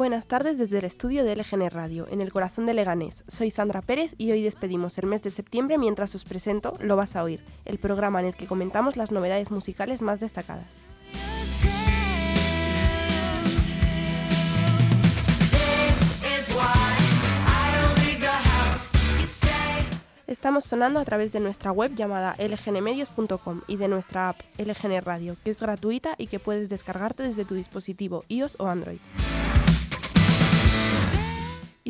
Buenas tardes desde el estudio de LGN Radio, en el corazón de Leganés. Soy Sandra Pérez y hoy despedimos el mes de septiembre mientras os presento Lo vas a oír, el programa en el que comentamos las novedades musicales más destacadas. Estamos sonando a través de nuestra web llamada lgnmedios.com y de nuestra app LGN Radio, que es gratuita y que puedes descargarte desde tu dispositivo iOS o Android.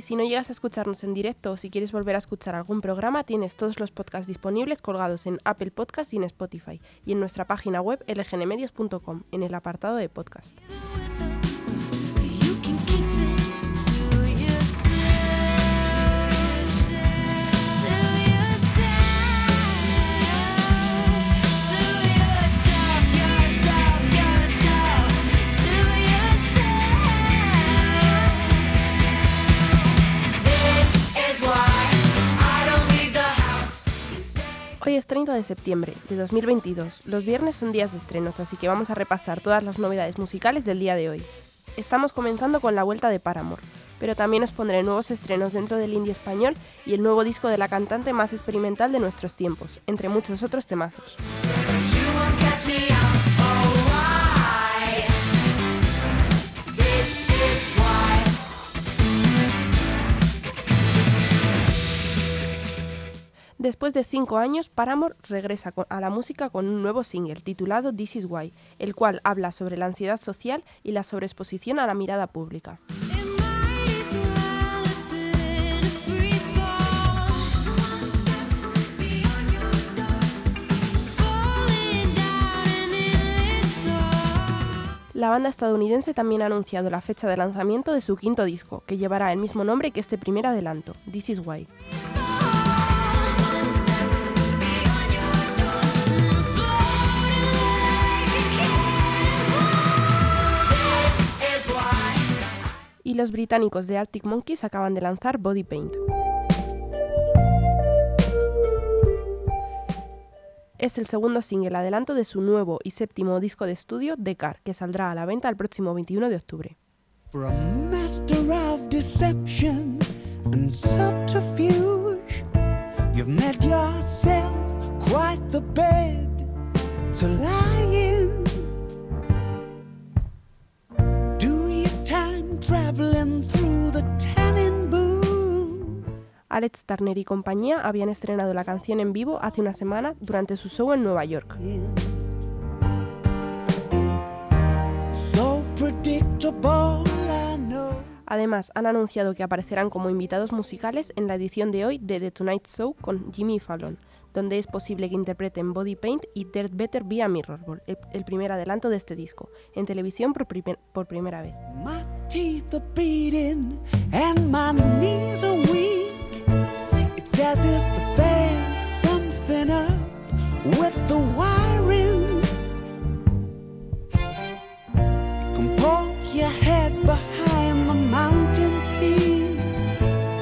Y si no llegas a escucharnos en directo o si quieres volver a escuchar algún programa, tienes todos los podcasts disponibles colgados en Apple Podcasts y en Spotify y en nuestra página web lgnmedios.com en el apartado de podcast. Hoy es 30 de septiembre de 2022. Los viernes son días de estrenos, así que vamos a repasar todas las novedades musicales del día de hoy. Estamos comenzando con la vuelta de Paramore, pero también os pondré nuevos estrenos dentro del indie español y el nuevo disco de la cantante más experimental de nuestros tiempos, entre muchos otros temazos. Después de cinco años, Paramore regresa a la música con un nuevo single titulado This Is Why, el cual habla sobre la ansiedad social y la sobreexposición a la mirada pública. La banda estadounidense también ha anunciado la fecha de lanzamiento de su quinto disco, que llevará el mismo nombre que este primer adelanto, This Is Why. Y los británicos de Arctic Monkeys acaban de lanzar Body Paint. Es el segundo single adelanto de su nuevo y séptimo disco de estudio, The Car, que saldrá a la venta el próximo 21 de octubre. Alex Turner y compañía habían estrenado la canción en vivo hace una semana durante su show en Nueva York. Además, han anunciado que aparecerán como invitados musicales en la edición de hoy de The Tonight Show con Jimmy Fallon donde es posible que interpreten Body Paint y Dirt Better via Mirrorball, el, el primer adelanto de este disco, en televisión por, primer, por primera vez. My teeth are as if there's something up with the wiring. Come poke your head behind the mountain peak.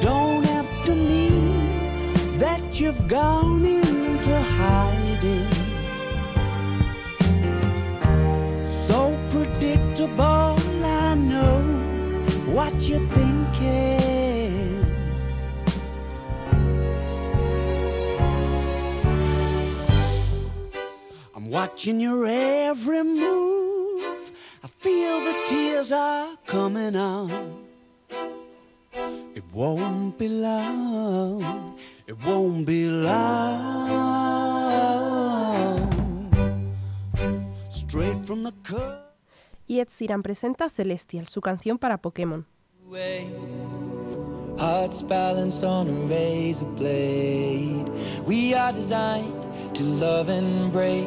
Don't have to mean that you've gone in. I know what you're thinking. Watching your every move. I feel the tears are coming on. It won't be long. It won't be long. Straight from the curve. y Ed Sheeran presenta Celestial, su canción para Pokémon. Hearts balanced on a razor blade. We are designed to love and break,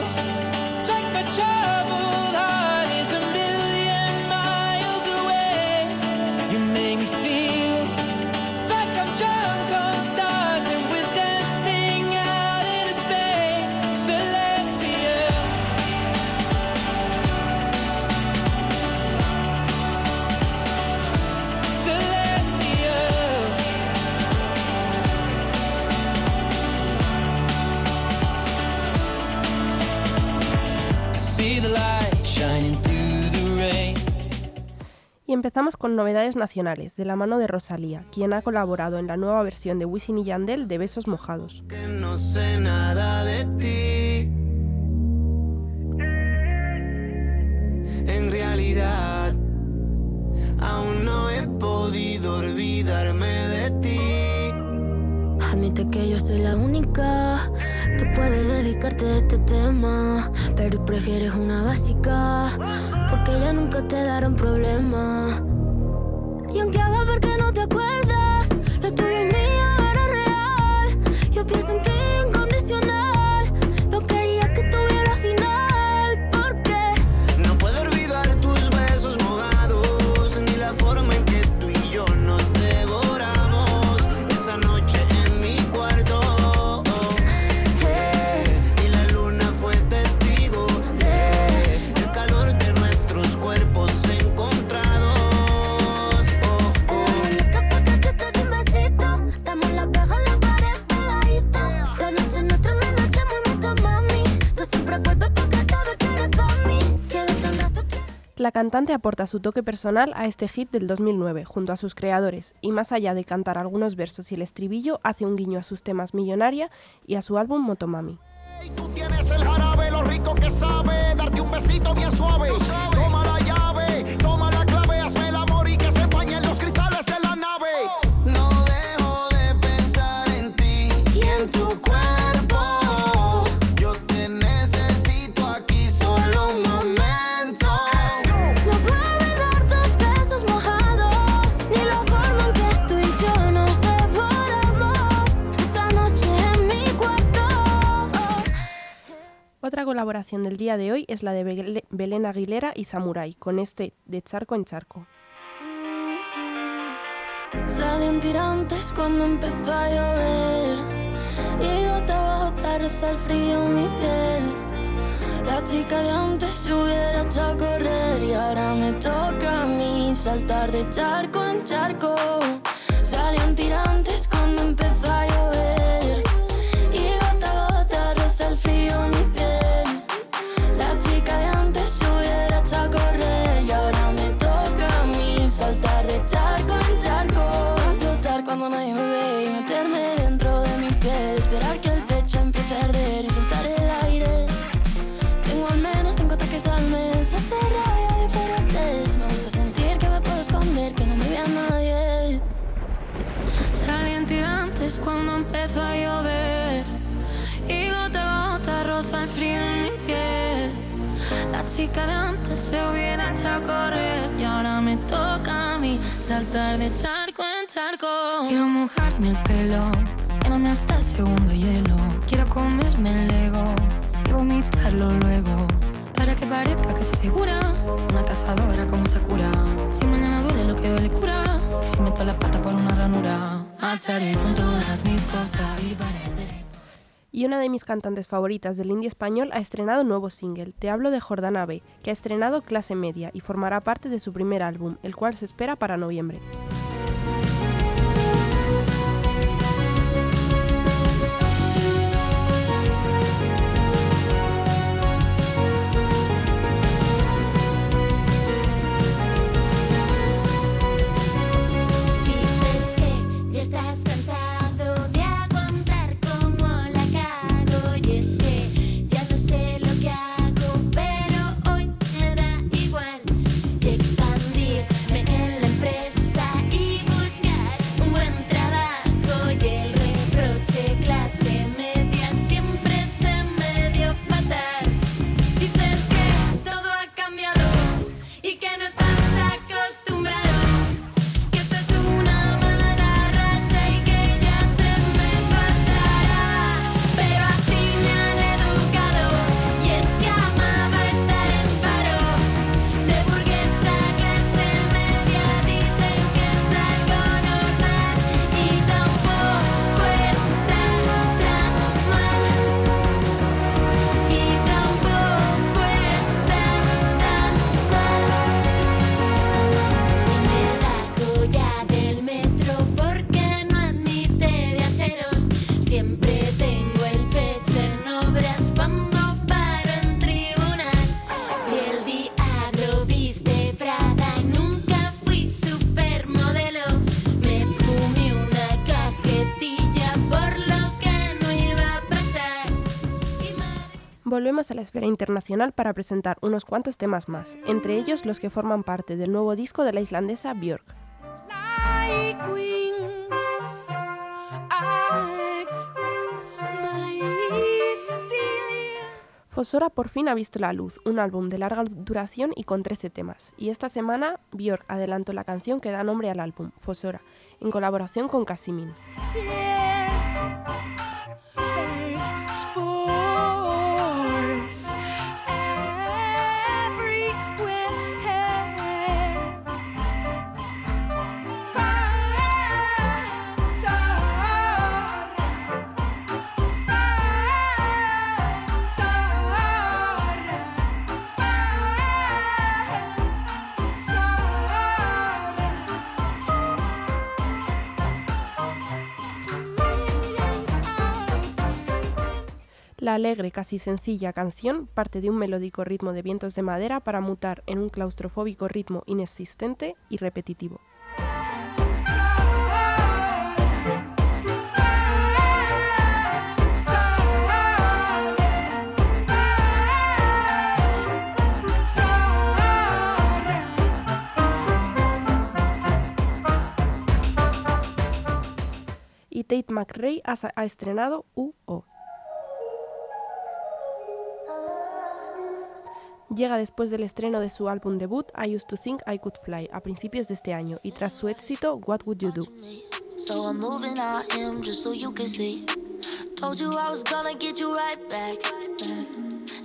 empezamos con novedades nacionales, de la mano de Rosalía, quien ha colaborado en la nueva versión de Wisin y Yandel de Besos Mojados. Que no sé nada de ti. En realidad, aún no he podido olvidarme de ti. Admite que yo soy la única que puede dedicarte a este tema, pero prefieres una básica porque ya nunca te darán problema. Y aunque haga ver que no te acuerdas, La cantante aporta su toque personal a este hit del 2009 junto a sus creadores y más allá de cantar algunos versos y el estribillo, hace un guiño a sus temas Millonaria y a su álbum Motomami. Otra colaboración del día de hoy es la de Belén Aguilera y Samurai con este de Charco en Charco. Salían tirantes cuando empezó a llover. Y gota a gota reza el frío en mi piel. La chica de antes se hubiera echado a correr Y ahora me toca a mí saltar de charco en charco. Salían tirantes cuando empezó saltar de charco en charco. Quiero mojarme el pelo, llenarme hasta el segundo hielo. Quiero comerme el ego y vomitarlo luego. Para que parezca que soy segura, una cazadora como Sakura. Si mañana duele lo que duele cura, si meto la pata por una ranura, marcharé con todas mis cosas y pareceré. Y una de mis cantantes favoritas del indie español ha estrenado nuevo single, Te hablo de Jordana B, que ha estrenado Clase Media y formará parte de su primer álbum, el cual se espera para noviembre. Volvemos a la esfera internacional para presentar unos cuantos temas más, entre ellos los que forman parte del nuevo disco de la islandesa Björk. Fosora por fin ha visto la luz, un álbum de larga duración y con 13 temas. Y esta semana Björk adelantó la canción que da nombre al álbum, Fosora, en colaboración con Kasimin. La alegre, casi sencilla canción parte de un melódico ritmo de vientos de madera para mutar en un claustrofóbico ritmo inexistente y repetitivo. Y Tate McRae ha, estrenado UO. Llega después del estreno de su álbum debut I Used to Think I Could Fly a principios de este año y tras su éxito What Would You Do. So I'm moving I am just so you can see. Told you I was gonna get you right back.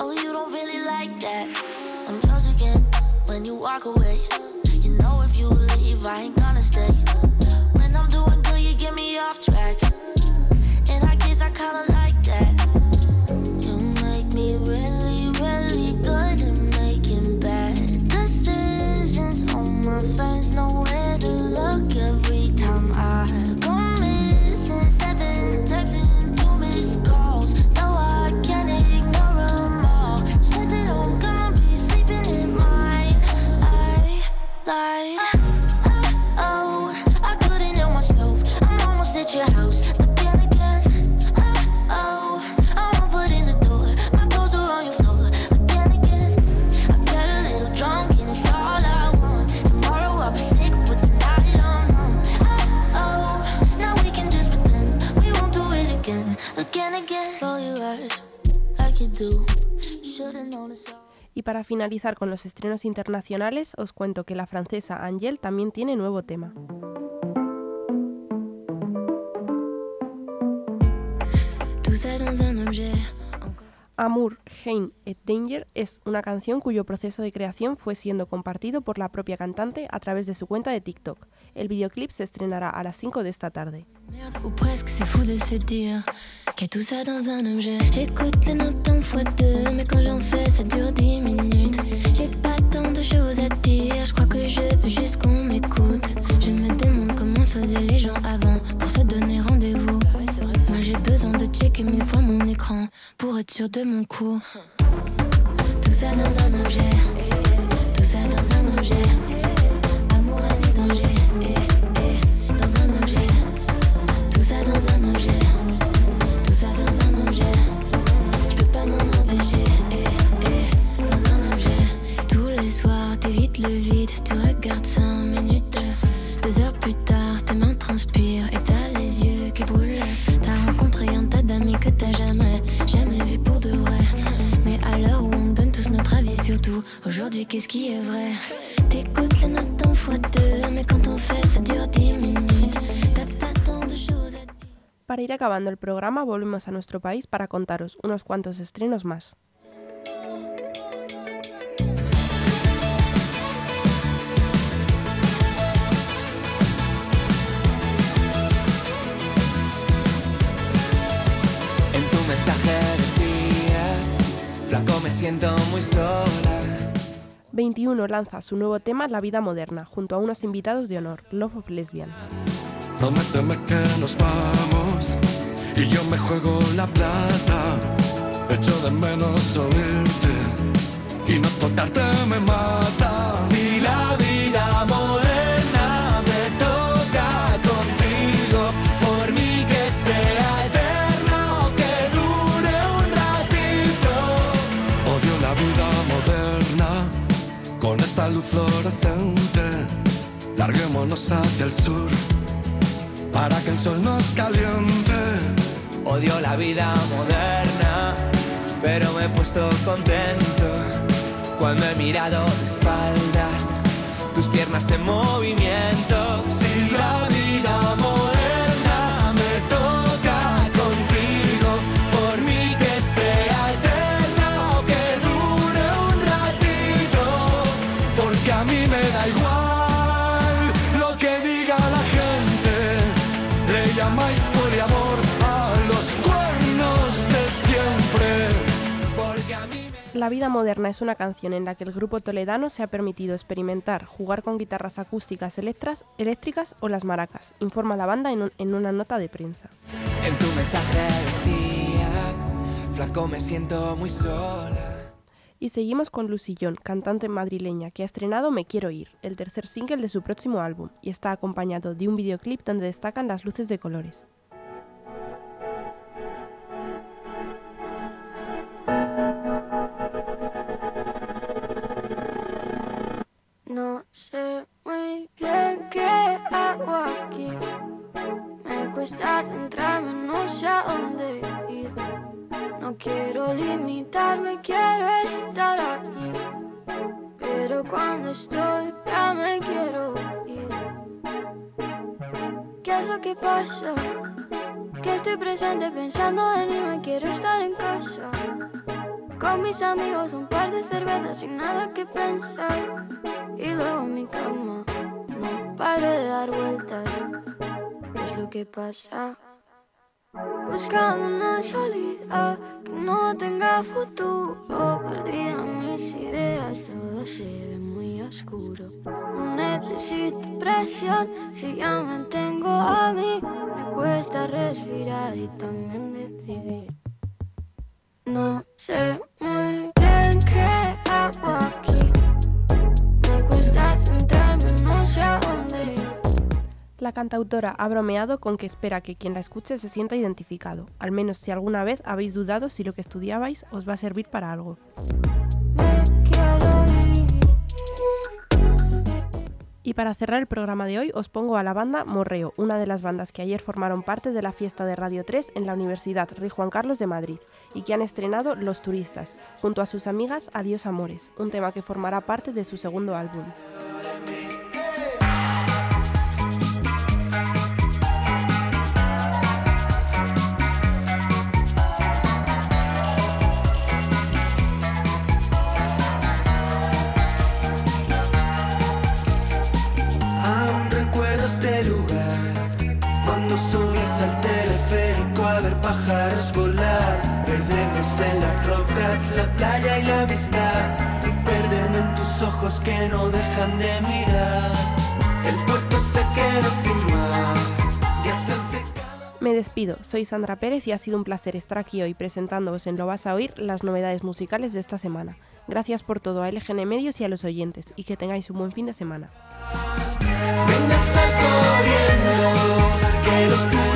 Oh, you don't really like that. I'm yours again when you walk away. You know if you leave, I ain't gonna stay. When I'm doing good, you get me off track. Finalizar con los estrenos internacionales, os cuento que la francesa Angèle también tiene nuevo tema. Amour, Hein et Danger es una canción cuyo proceso de creación fue siendo compartido por la propia cantante a través de su cuenta de TikTok. El videoclip se estrenará a las 5 de esta tarde. A tout ça dans un objet. J'écoute les notes en fois deux, mais quand j'en fais, ça dure dix minutes. J'ai pas tant de choses à dire, je crois que je veux juste qu'on m'écoute. Je me demande comment faisaient les gens avant pour se donner rendez-vous. Moi j'ai besoin de checker mille fois mon écran pour être sûr de mon coup. Tout ça dans un objet, acabando el programa, volvemos a nuestro país para contaros unos cuantos estrenos más. En tu mensaje decías, flaco me siento muy sola. 21 lanza su nuevo tema La vida moderna, junto a unos invitados de honor, Love of Lesbian. Prométeme que nos vamos y yo me juego la plata. Echo de menos oírte y no tocarte me mata. Vida moderna, pero me he puesto contento cuando he mirado de espaldas, tus piernas en movimiento. La vida moderna es una canción en la que el grupo toledano se ha permitido experimentar, jugar con guitarras acústicas electras- eléctricas o las maracas, informa la banda en, un- en una nota de prensa. En tu mensaje decías, flaco me siento muy sola. Y seguimos con Lucillón, cantante madrileña, que ha estrenado Me Quiero Ir, el tercer single de su próximo álbum, y está acompañado de un videoclip donde destacan las luces de colores. Cuesta centrarme, no sé a dónde ir. No quiero limitarme, quiero estar allí. Pero cuando estoy, ya me quiero ir. ¿Qué es lo que pasa? Que estoy presente pensando en y me quiero estar en casa. Con mis amigos, un par de cervezas sin nada que pensar. Y luego mi cama, no paro de dar vueltas. ¿Qué es lo que pasa? Buscando una salida que no tenga futuro. Perdida mis ideas, todo se ve muy oscuro. No necesito presión si ya me tengo a mí. Me cuesta respirar y también decidir. No sé muy bien qué hago La cantautora ha bromeado con que espera que quien la escuche se sienta identificado, al menos si alguna vez habéis dudado si lo que estudiabais os va a servir para algo. Y para cerrar el programa de hoy os pongo a la banda Morreo, una de las bandas que ayer formaron parte de la fiesta de Radio 3 en la Universidad Rey Juan Carlos de Madrid y que han estrenado Los Turistas, junto a sus amigas Adiós Amores, un tema que formará parte de su segundo álbum. No dejan de mirar El puerto se quedó sin mar Ya se han secado Me despido, soy Sandra Pérez y ha sido un placer estar aquí hoy presentándoos en Lo vas a oír las novedades musicales de esta semana. Gracias por todo a LGN Medios y a los oyentes y que tengáis un buen fin de semana. Venga, sal corriendo, que los